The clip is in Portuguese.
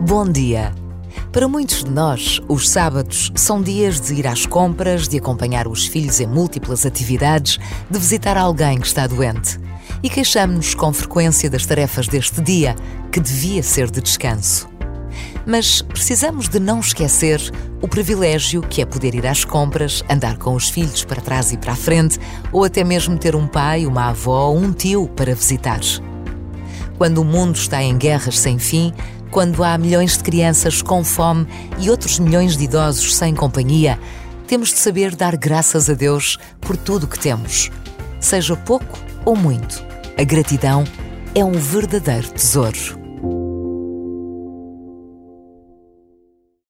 Bom dia! Para muitos de nós, os sábados são dias de ir às compras, de acompanhar os filhos em múltiplas atividades, de visitar alguém que está doente. E queixamos-nos com frequência das tarefas deste dia, que devia ser de descanso. Mas precisamos de não esquecer o privilégio que é poder ir às compras, andar com os filhos para trás e para a frente, ou até mesmo ter um pai, uma avó ou um tio para visitar. Quando o mundo está em guerras sem fim, quando há milhões de crianças com fome e outros milhões de idosos sem companhia, temos de saber dar graças a Deus por tudo o que temos. Seja pouco ou muito, a gratidão é um verdadeiro tesouro.